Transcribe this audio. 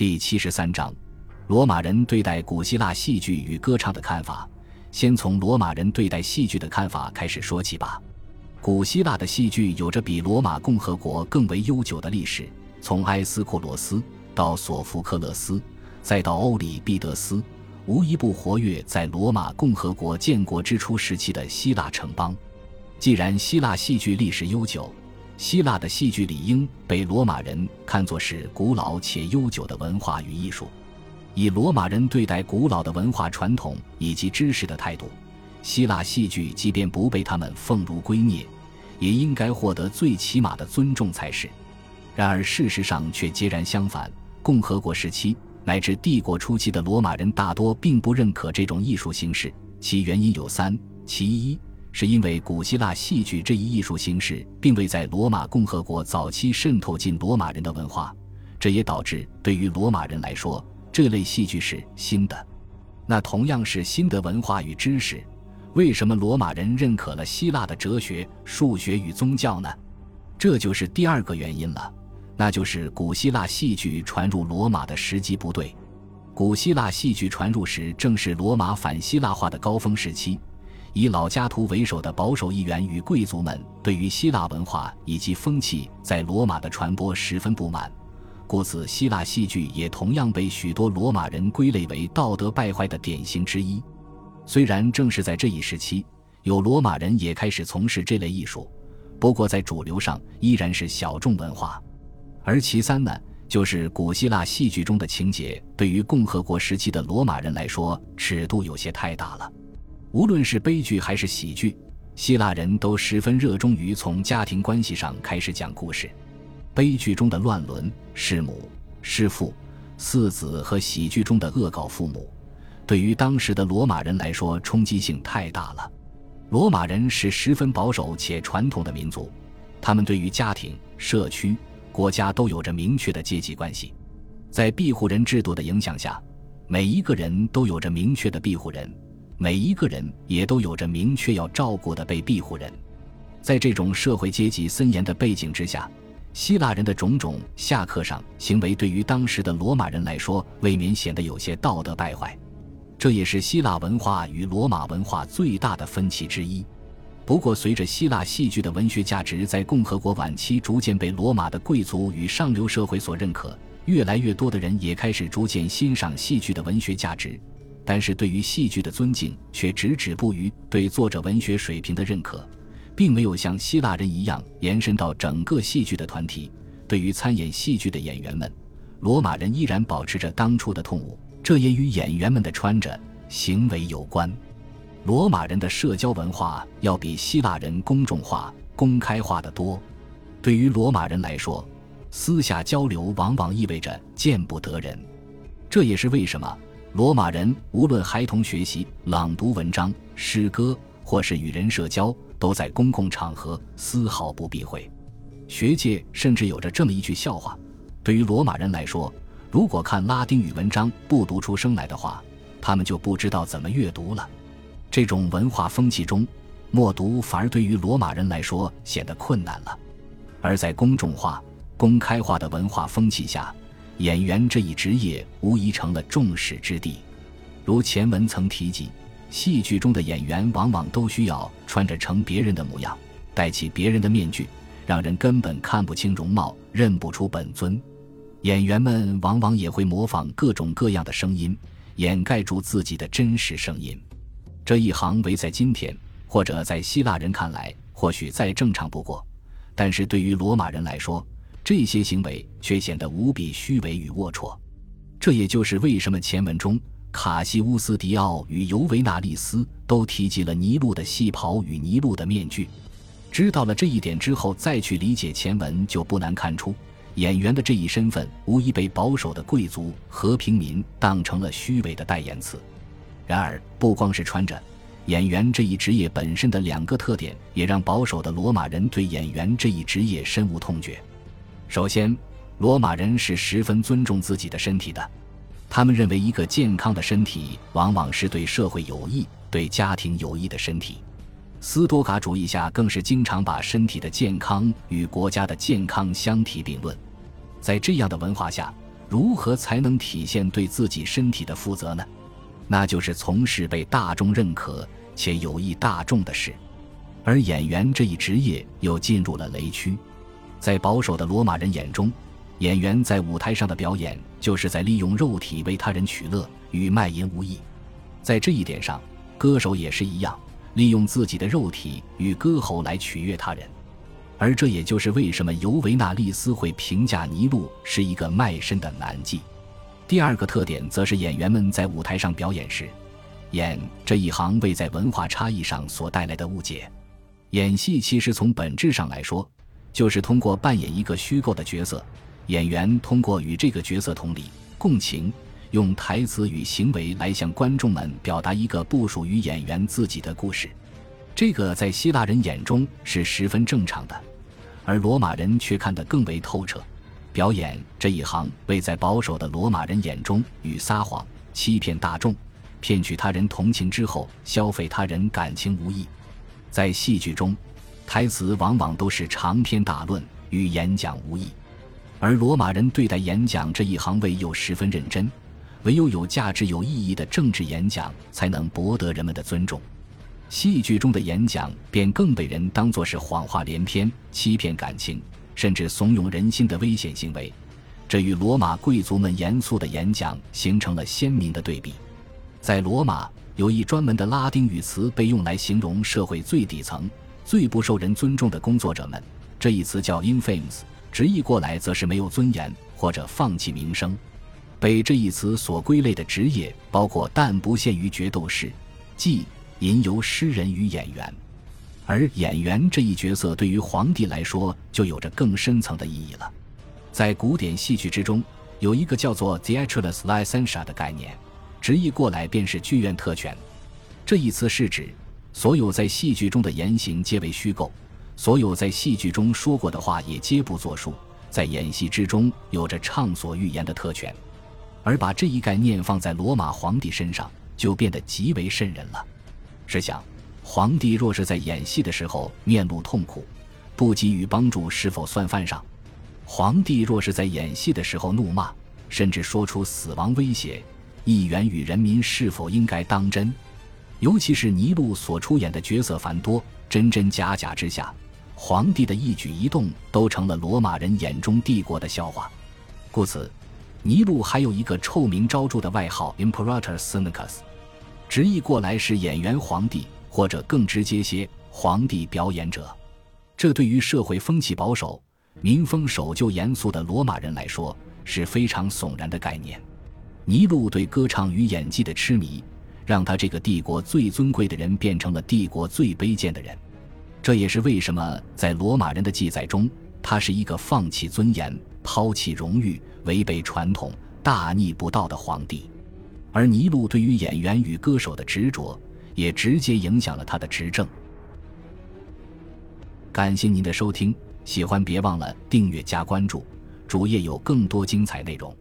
第七十三章，罗马人对待古希腊戏剧与歌唱的看法。先从罗马人对待戏剧的看法开始说起吧。古希腊的戏剧有着比罗马共和国更为悠久的历史，从埃斯库罗斯到索福克勒斯，再到欧里庇得斯，无一不活跃在罗马共和国建国之初时期的希腊城邦。既然希腊戏剧历史悠久，希腊的戏剧理应被罗马人看作是古老且悠久的文化与艺术。以罗马人对待古老的文化传统以及知识的态度，希腊戏剧即便不被他们奉如圭臬，也应该获得最起码的尊重才是。然而事实上却截然相反。共和国时期乃至帝国初期的罗马人大多并不认可这种艺术形式，其原因有三：其一是因为古希腊戏剧这一艺术形式并未在罗马共和国早期渗透进罗马人的文化，这也导致对于罗马人来说。这类戏剧是新的，那同样是新的文化与知识。为什么罗马人认可了希腊的哲学、数学与宗教呢？这就是第二个原因了，那就是古希腊戏剧传入罗马的时机不对。古希腊戏剧传入时正是罗马反希腊化的高峰时期，以老家图为首的保守议员与贵族们对于希腊文化以及风气在罗马的传播十分不满。故此，希腊戏剧也同样被许多罗马人归类为道德败坏的典型之一。虽然正是在这一时期，有罗马人也开始从事这类艺术，不过在主流上依然是小众文化。而其三呢，就是古希腊戏剧中的情节对于共和国时期的罗马人来说尺度有些太大了。无论是悲剧还是喜剧，希腊人都十分热衷于从家庭关系上开始讲故事。悲剧中的乱伦、弑母、弑父、四子和喜剧中的恶搞父母，对于当时的罗马人来说冲击性太大了。罗马人是十分保守且传统的民族，他们对于家庭、社区、国家都有着明确的阶级关系。在庇护人制度的影响下，每一个人都有着明确的庇护人，每一个人也都有着明确要照顾的被庇护人。在这种社会阶级森严的背景之下。希腊人的种种下课上行为，对于当时的罗马人来说，未免显得有些道德败坏。这也是希腊文化与罗马文化最大的分歧之一。不过，随着希腊戏剧的文学价值在共和国晚期逐渐被罗马的贵族与上流社会所认可，越来越多的人也开始逐渐欣赏戏剧的文学价值。但是，对于戏剧的尊敬却只止步于对作者文学水平的认可。并没有像希腊人一样延伸到整个戏剧的团体。对于参演戏剧的演员们，罗马人依然保持着当初的痛恶，这也与演员们的穿着行为有关。罗马人的社交文化要比希腊人公众化、公开化的多。对于罗马人来说，私下交流往往意味着见不得人。这也是为什么罗马人无论孩童学习、朗读文章、诗歌，或是与人社交。都在公共场合丝毫不避讳。学界甚至有着这么一句笑话：对于罗马人来说，如果看拉丁语文章不读出声来的话，他们就不知道怎么阅读了。这种文化风气中，默读反而对于罗马人来说显得困难了。而在公众化、公开化的文化风气下，演员这一职业无疑成了众矢之的。如前文曾提及。戏剧中的演员往往都需要穿着成别人的模样，戴起别人的面具，让人根本看不清容貌，认不出本尊。演员们往往也会模仿各种各样的声音，掩盖住自己的真实声音。这一行为在今天或者在希腊人看来或许再正常不过，但是对于罗马人来说，这些行为却显得无比虚伪与龌龊。这也就是为什么前文中。卡西乌斯·迪奥与尤维纳利斯都提及了尼禄的戏袍与尼禄的面具。知道了这一点之后，再去理解前文，就不难看出，演员的这一身份无疑被保守的贵族和平民当成了虚伪的代言词。然而，不光是穿着，演员这一职业本身的两个特点，也让保守的罗马人对演员这一职业深恶痛绝。首先，罗马人是十分尊重自己的身体的。他们认为，一个健康的身体往往是对社会有益、对家庭有益的身体。斯多卡主义下，更是经常把身体的健康与国家的健康相提并论。在这样的文化下，如何才能体现对自己身体的负责呢？那就是从事被大众认可且有益大众的事。而演员这一职业又进入了雷区，在保守的罗马人眼中，演员在舞台上的表演就是在利用肉体为他人取乐，与卖淫无异。在这一点上，歌手也是一样，利用自己的肉体与歌喉来取悦他人。而这也就是为什么尤维纳利斯会评价尼禄是一个卖身的男妓。第二个特点则是演员们在舞台上表演时，演这一行为在文化差异上所带来的误解。演戏其实从本质上来说，就是通过扮演一个虚构的角色，演员通过与这个角色同理、共情，用台词与行为来向观众们表达一个不属于演员自己的故事。这个在希腊人眼中是十分正常的。而罗马人却看得更为透彻，表演这一行为在保守的罗马人眼中与撒谎、欺骗大众、骗取他人同情之后消费他人感情无异。在戏剧中，台词往往都是长篇大论，与演讲无异。而罗马人对待演讲这一行为又十分认真，唯有有价值、有意义的政治演讲才能博得人们的尊重。戏剧中的演讲便更被人当作是谎话连篇、欺骗感情，甚至怂恿人心的危险行为。这与罗马贵族们严肃的演讲形成了鲜明的对比。在罗马，有一专门的拉丁语词被用来形容社会最底层、最不受人尊重的工作者们，这一词叫 “infames”，直译过来则是没有尊严或者放弃名声。被这一词所归类的职业包括但不限于角斗士、妓。吟游诗人与演员，而演员这一角色对于皇帝来说就有着更深层的意义了。在古典戏剧之中，有一个叫做 “theatrus licentia” 的概念，直译过来便是剧院特权。这一词是指所有在戏剧中的言行皆为虚构，所有在戏剧中说过的话也皆不作数，在演戏之中有着畅所欲言的特权。而把这一概念放在罗马皇帝身上，就变得极为瘆人了。试想，皇帝若是在演戏的时候面露痛苦，不给予帮助，是否算犯上？皇帝若是在演戏的时候怒骂，甚至说出死亡威胁，议员与人民是否应该当真？尤其是尼禄所出演的角色繁多，真真假假之下，皇帝的一举一动都成了罗马人眼中帝国的笑话。故此，尼禄还有一个臭名昭著的外号 “Imperator Cynicus”。直译过来是演员皇帝，或者更直接些，皇帝表演者。这对于社会风气保守、民风守旧严肃的罗马人来说是非常悚然的概念。尼禄对歌唱与演技的痴迷，让他这个帝国最尊贵的人变成了帝国最卑贱的人。这也是为什么在罗马人的记载中，他是一个放弃尊严、抛弃荣誉、违背传统、大逆不道的皇帝。而尼禄对于演员与歌手的执着，也直接影响了他的执政。感谢您的收听，喜欢别忘了订阅加关注，主页有更多精彩内容。